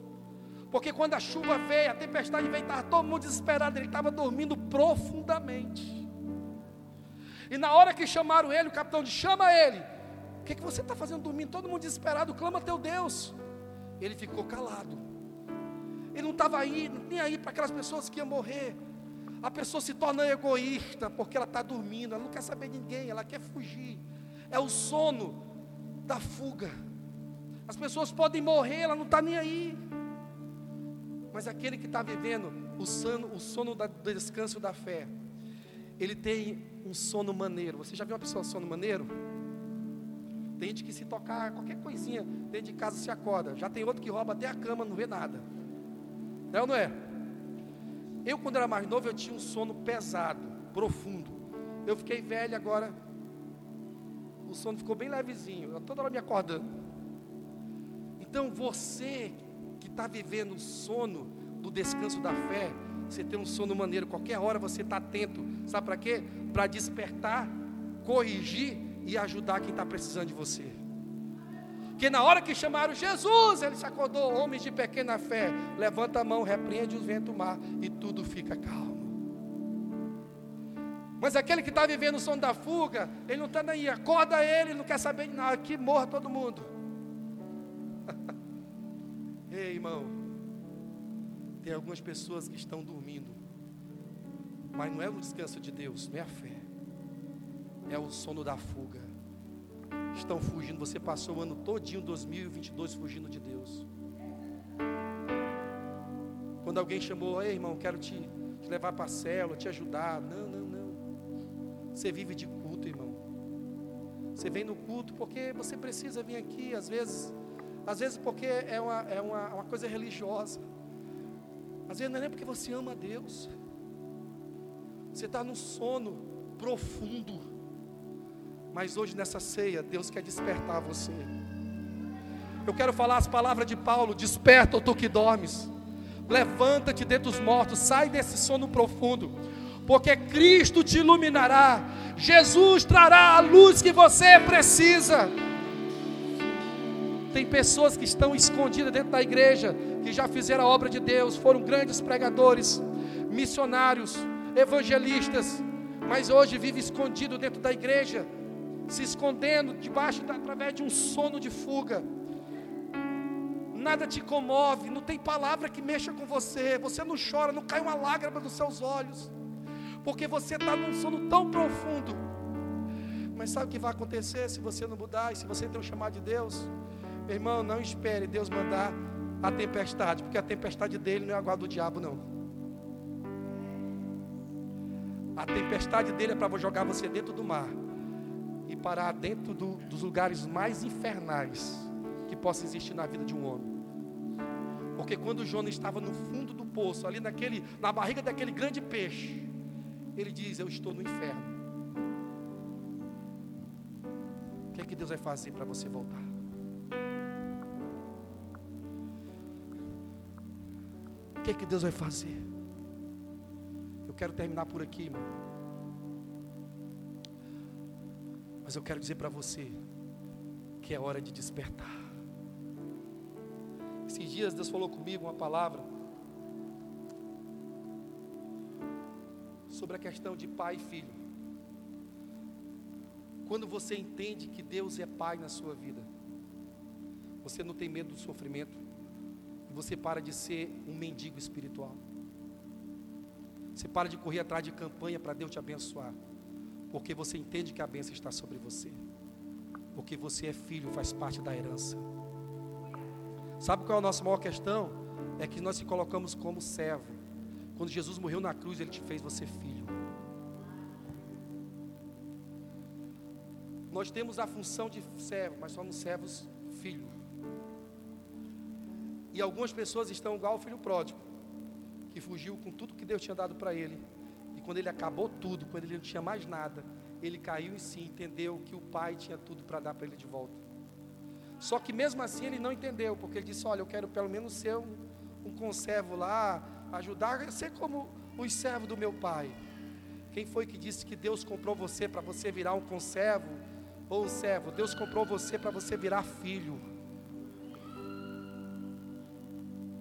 S2: porque quando a chuva veio, a tempestade veio, estava todo mundo desesperado, ele estava dormindo profundamente. E na hora que chamaram ele, o capitão disse: chama ele. O que, que você está fazendo dormindo? Todo mundo desesperado, clama teu Deus. Ele ficou calado. Ele não estava aí, nem aí para aquelas pessoas que iam morrer. A pessoa se torna egoísta porque ela está dormindo, ela não quer saber de ninguém, ela quer fugir. É o sono da fuga. As pessoas podem morrer, ela não está nem aí. Mas aquele que está vivendo o sono, o sono da, do descanso da fé, ele tem um sono maneiro. Você já viu uma pessoa sono maneiro? Tem gente que se tocar qualquer coisinha dentro de casa se acorda. Já tem outro que rouba até a cama, não vê nada. Não, é não é? Eu, quando era mais novo, eu tinha um sono pesado, profundo. Eu fiquei velho agora. O sono ficou bem levezinho. Eu toda hora me acordando. Então você está vivendo o sono do descanso da fé, você tem um sono maneiro, qualquer hora você está atento. Sabe para quê? Para despertar, corrigir e ajudar quem está precisando de você. Porque na hora que chamaram Jesus, ele se acordou, homens de pequena fé, levanta a mão, repreende os ventos do mar e tudo fica calmo. Mas aquele que está vivendo o som da fuga, ele não está nem aí, acorda ele, não quer saber de nada, que morra todo mundo. Ei, irmão, tem algumas pessoas que estão dormindo, mas não é o descanso de Deus, não é a fé, é o sono da fuga estão fugindo. Você passou o ano todinho 2022 fugindo de Deus. Quando alguém chamou, ei irmão, quero te, te levar para a célula, te ajudar. Não, não, não. Você vive de culto, irmão. Você vem no culto porque você precisa vir aqui, às vezes, às vezes porque é uma, é uma, uma coisa religiosa. Às vezes não é nem porque você ama a Deus. Você está no sono profundo. Mas hoje nessa ceia, Deus quer despertar você. Eu quero falar as palavras de Paulo: Desperta, tu que dormes. Levanta-te dentre os mortos, sai desse sono profundo, porque Cristo te iluminará. Jesus trará a luz que você precisa. Tem pessoas que estão escondidas dentro da igreja, que já fizeram a obra de Deus, foram grandes pregadores, missionários, evangelistas, mas hoje vive escondido dentro da igreja, se escondendo debaixo, através de um sono de fuga. Nada te comove, não tem palavra que mexa com você, você não chora, não cai uma lágrima dos seus olhos, porque você está num sono tão profundo. Mas sabe o que vai acontecer se você não mudar e se você tem um chamado de Deus? Irmão, não espere Deus mandar a tempestade, porque a tempestade dele não é a do diabo, não. A tempestade dele é para jogar você dentro do mar e parar dentro do, dos lugares mais infernais que possa existir na vida de um homem. Porque quando Jonas estava no fundo do poço, ali naquele, na barriga daquele grande peixe, ele diz: Eu estou no inferno. O que é que Deus vai fazer para você voltar? Que é que Deus vai fazer? Eu quero terminar por aqui, irmão. Mas eu quero dizer para você que é hora de despertar. Esses dias Deus falou comigo uma palavra sobre a questão de pai e filho. Quando você entende que Deus é pai na sua vida, você não tem medo do sofrimento, você para de ser um mendigo espiritual. Você para de correr atrás de campanha para Deus te abençoar. Porque você entende que a bênção está sobre você. Porque você é filho, faz parte da herança. Sabe qual é a nossa maior questão? é que nós se colocamos como servo. Quando Jesus morreu na cruz, ele te fez você filho. Nós temos a função de servo, mas somos servos filho. E algumas pessoas estão igual ao filho pródigo, que fugiu com tudo que Deus tinha dado para ele. E quando ele acabou tudo, quando ele não tinha mais nada, ele caiu em si, entendeu que o pai tinha tudo para dar para ele de volta. Só que mesmo assim ele não entendeu, porque ele disse: Olha, eu quero pelo menos ser um, um conservo lá, ajudar a ser como os servos do meu pai. Quem foi que disse que Deus comprou você para você virar um conservo ou um servo? Deus comprou você para você virar filho.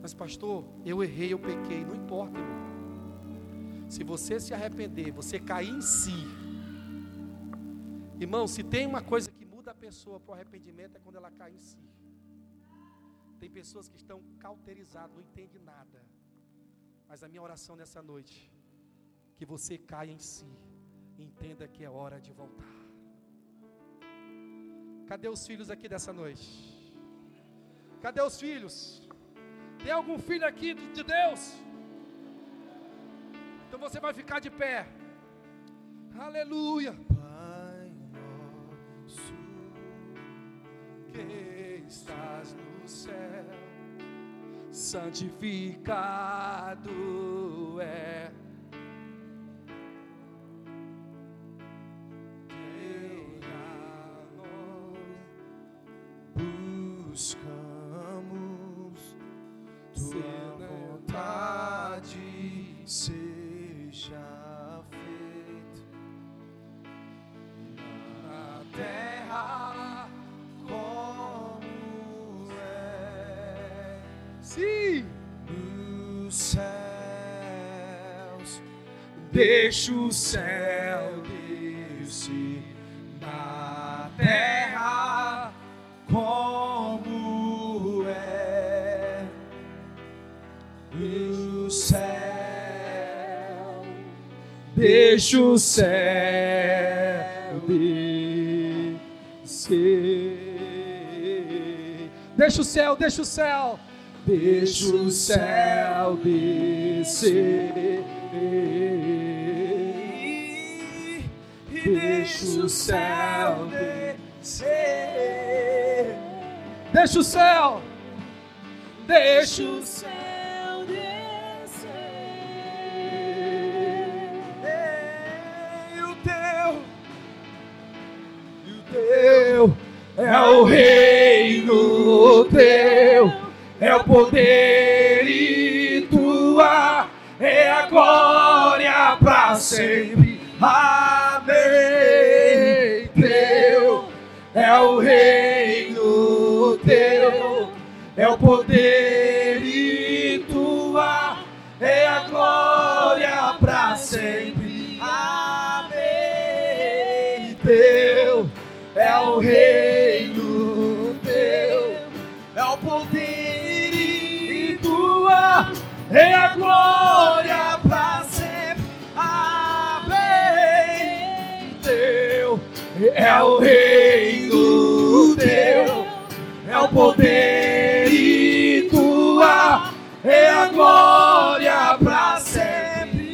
S2: Mas, pastor, eu errei, eu pequei, não importa, irmão. Se você se arrepender, você cair em si. Irmão, se tem uma coisa que muda a pessoa para o arrependimento é quando ela cai em si. Tem pessoas que estão cauterizadas, não entendem nada. Mas a minha oração nessa noite, que você caia em si, entenda que é hora de voltar. Cadê os filhos aqui dessa noite? Cadê os filhos? Tem algum filho aqui de Deus? Então você vai ficar de pé. Aleluia.
S1: Pai nosso que estás no céu, santificado é Deixa o céu descer na terra como é o céu. Deixa o céu descer.
S2: Deixa o céu, deixa o céu.
S1: Deixa o céu descer. Deixa o céu descer.
S2: Deixa o céu.
S1: Deixa o
S3: céu descer.
S1: E o teu, e o teu é o reino teu, é o poder e tua é a glória para sempre. Amém. Teu é o reino teu, é o poder e tua é a glória para sempre. Amém. Teu é o reino teu, é o poder e tua é a glória é o reino teu, é o poder e tua é a glória para sempre.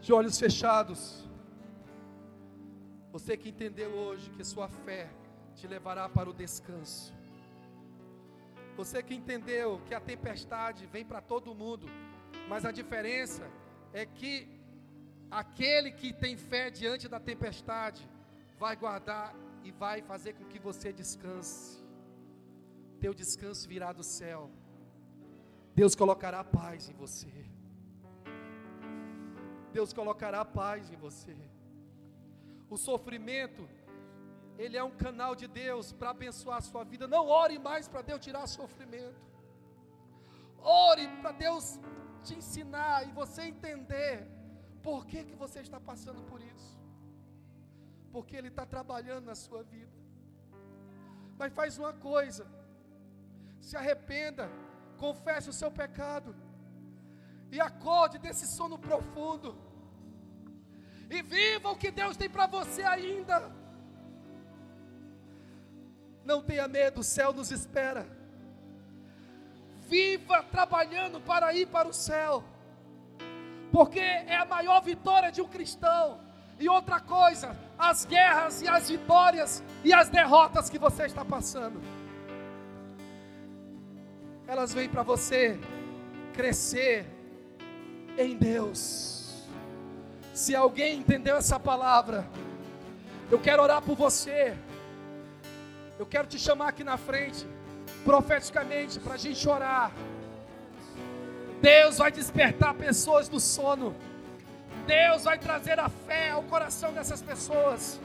S2: De olhos fechados. Você que entendeu hoje que sua fé te levará para o descanso. Você que entendeu que a tempestade vem para todo mundo, mas a diferença é que aquele que tem fé diante da tempestade vai guardar e vai fazer com que você descanse. Teu descanso virá do céu. Deus colocará paz em você. Deus colocará paz em você. O sofrimento, ele é um canal de Deus para abençoar a sua vida. Não ore mais para Deus tirar sofrimento. Ore para Deus te ensinar e você entender por que, que você está passando por isso. Porque Ele está trabalhando na sua vida. Mas faz uma coisa: se arrependa, confesse o seu pecado e acorde desse sono profundo. E viva o que Deus tem para você ainda. Não tenha medo, o céu nos espera. Viva trabalhando para ir para o céu, porque é a maior vitória de um cristão. E outra coisa, as guerras e as vitórias e as derrotas que você está passando, elas vêm para você crescer em Deus. Se alguém entendeu essa palavra, eu quero orar por você. Eu quero te chamar aqui na frente, profeticamente, para a gente orar. Deus vai despertar pessoas do sono. Deus vai trazer a fé ao coração dessas pessoas.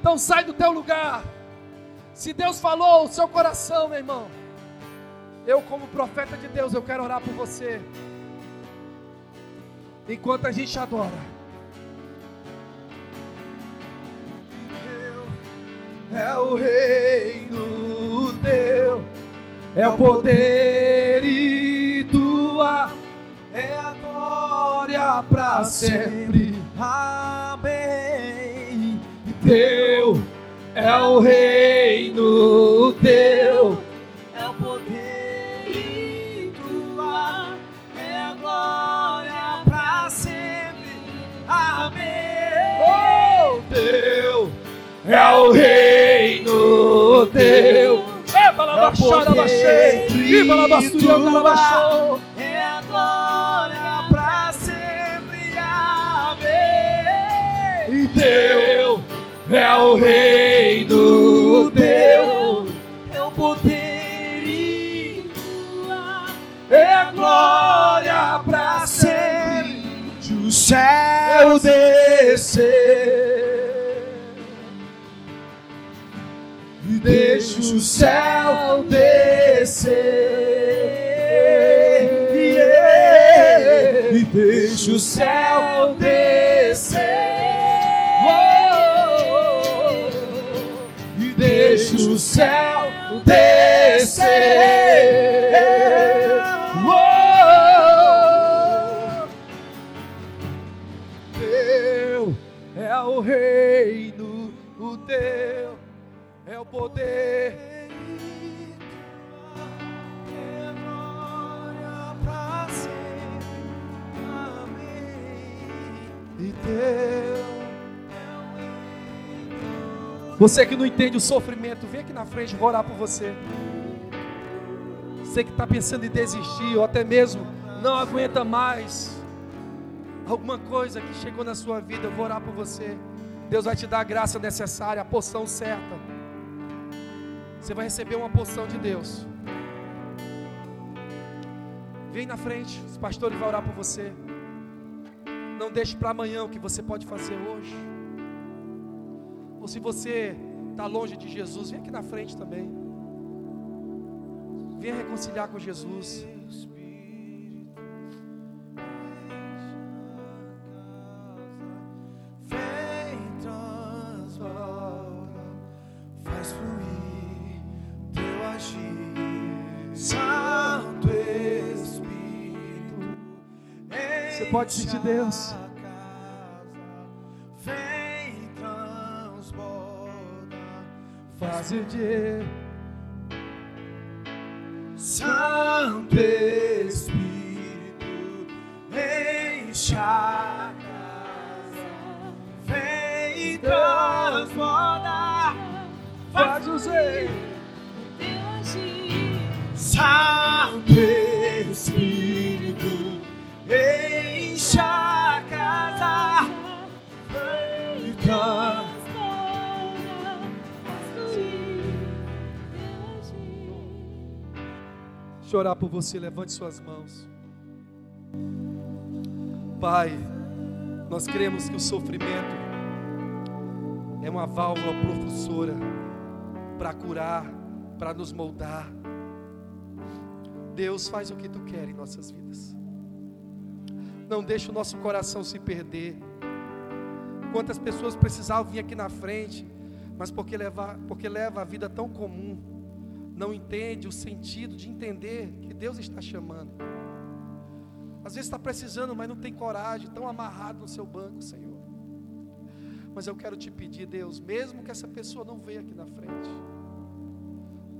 S2: Então sai do teu lugar. Se Deus falou o seu coração, meu irmão, eu como profeta de Deus, eu quero orar por você. Enquanto a gente adora.
S1: é o reino teu, é o poder glória para sempre. Amém. Teu é o reino teu, é o poder e tua, é a glória para sempre. Amém. Oh, teu é o reino teu.
S2: É balabacharabaxê, e balabasturiandarabaxô.
S1: É a teu é o reino teu. É o poder e. É a glória pra sempre. De o céu descer. e deixa o céu descer. E deixa o céu descer. Deixa o céu descer. Oh. Teu é o reino, o teu é o poder. E
S2: Você que não entende o sofrimento, vem aqui na frente, vou orar por você. Você que está pensando em desistir, ou até mesmo não aguenta mais alguma coisa que chegou na sua vida, eu vou orar por você. Deus vai te dar a graça necessária, a poção certa. Você vai receber uma poção de Deus. Vem na frente, os pastores vão orar por você. Não deixe para amanhã o que você pode fazer hoje. Ou se você está longe de Jesus, vem aqui na frente também. Venha reconciliar com Jesus. Você pode sentir Deus. Faz o Deixa eu orar por você, levante suas mãos. Pai, nós cremos que o sofrimento é uma válvula professora para curar, para nos moldar. Deus faz o que tu quer em nossas vidas. Não deixe o nosso coração se perder. Quantas pessoas precisavam vir aqui na frente, mas porque leva, porque leva a vida tão comum, não entende o sentido de entender que Deus está chamando. Às vezes está precisando, mas não tem coragem, tão amarrado no seu banco, Senhor. Mas eu quero te pedir, Deus, mesmo que essa pessoa não venha aqui na frente,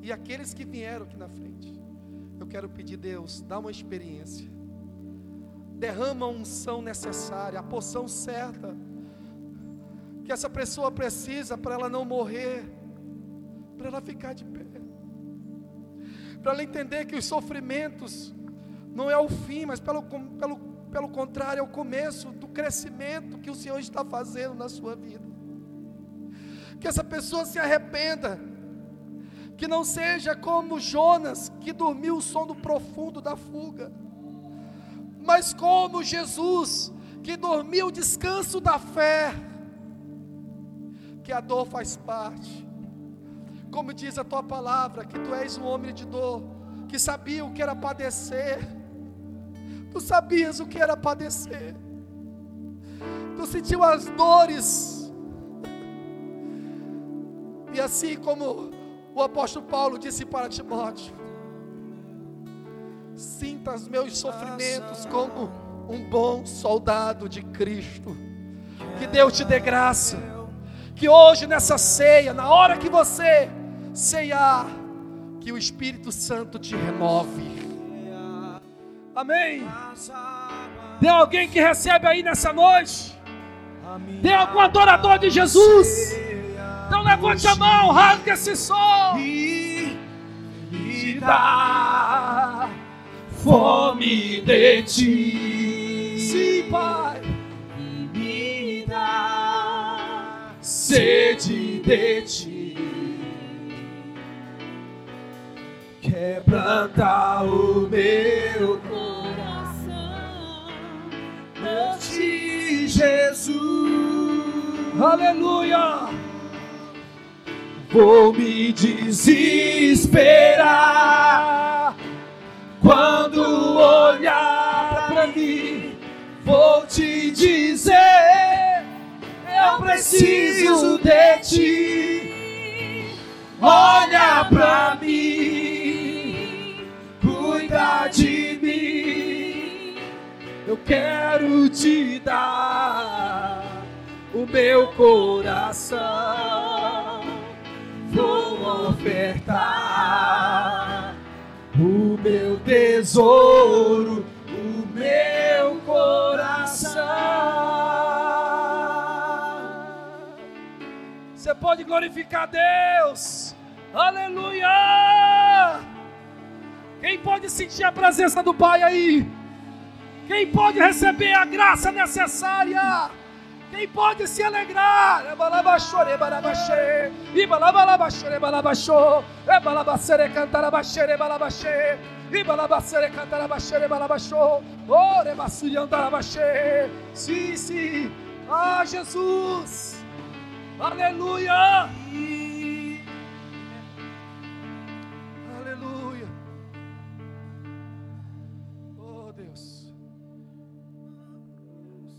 S2: e aqueles que vieram aqui na frente. Eu quero pedir, Deus, dá uma experiência. Derrama a unção necessária, a poção certa que essa pessoa precisa para ela não morrer, para ela ficar de pé, para ela entender que os sofrimentos não é o fim, mas pelo, pelo, pelo contrário, é o começo do crescimento que o Senhor está fazendo na sua vida. Que essa pessoa se arrependa, que não seja como Jonas, que dormiu o sono profundo da fuga, mas como Jesus, que dormiu o descanso da fé, que a dor faz parte, como diz a tua palavra, que tu és um homem de dor, que sabia o que era padecer, tu sabias o que era padecer, tu sentiu as dores, e assim como o apóstolo Paulo disse para Timóteo: Sinta os meus sofrimentos como um bom soldado de Cristo. Que Deus te dê graça. Que hoje nessa ceia, na hora que você ceiar, que o Espírito Santo te renove. Amém. Tem alguém que recebe aí nessa noite? Tem algum adorador de Jesus? Então levante a mão, rasgue esse som.
S1: E me dá fome de ti.
S2: Sim, Pai.
S1: E me dá sede de ti. Quebranta o meu
S3: Coração,
S1: ti, Jesus.
S2: Aleluia.
S1: Vou me desesperar quando olhar para mim. Vou te dizer: eu preciso de ti. Olha para mim, Eu quero te dar o meu coração. Vou ofertar o meu tesouro, o meu coração.
S2: Você pode glorificar Deus. Aleluia. Quem pode sentir a presença do Pai aí? Quem pode receber a graça necessária? Quem pode se alegrar? Ebalabaxore, balabaxê. Ibalabalabaxore, balabaxô. Ebalabacere, cantarabaxere, balabaxê. Ibalabacere, cantarabaxere, balabaxô. Orebaçuri, andarabaxê. Sim, sim. Ah, Jesus. Aleluia.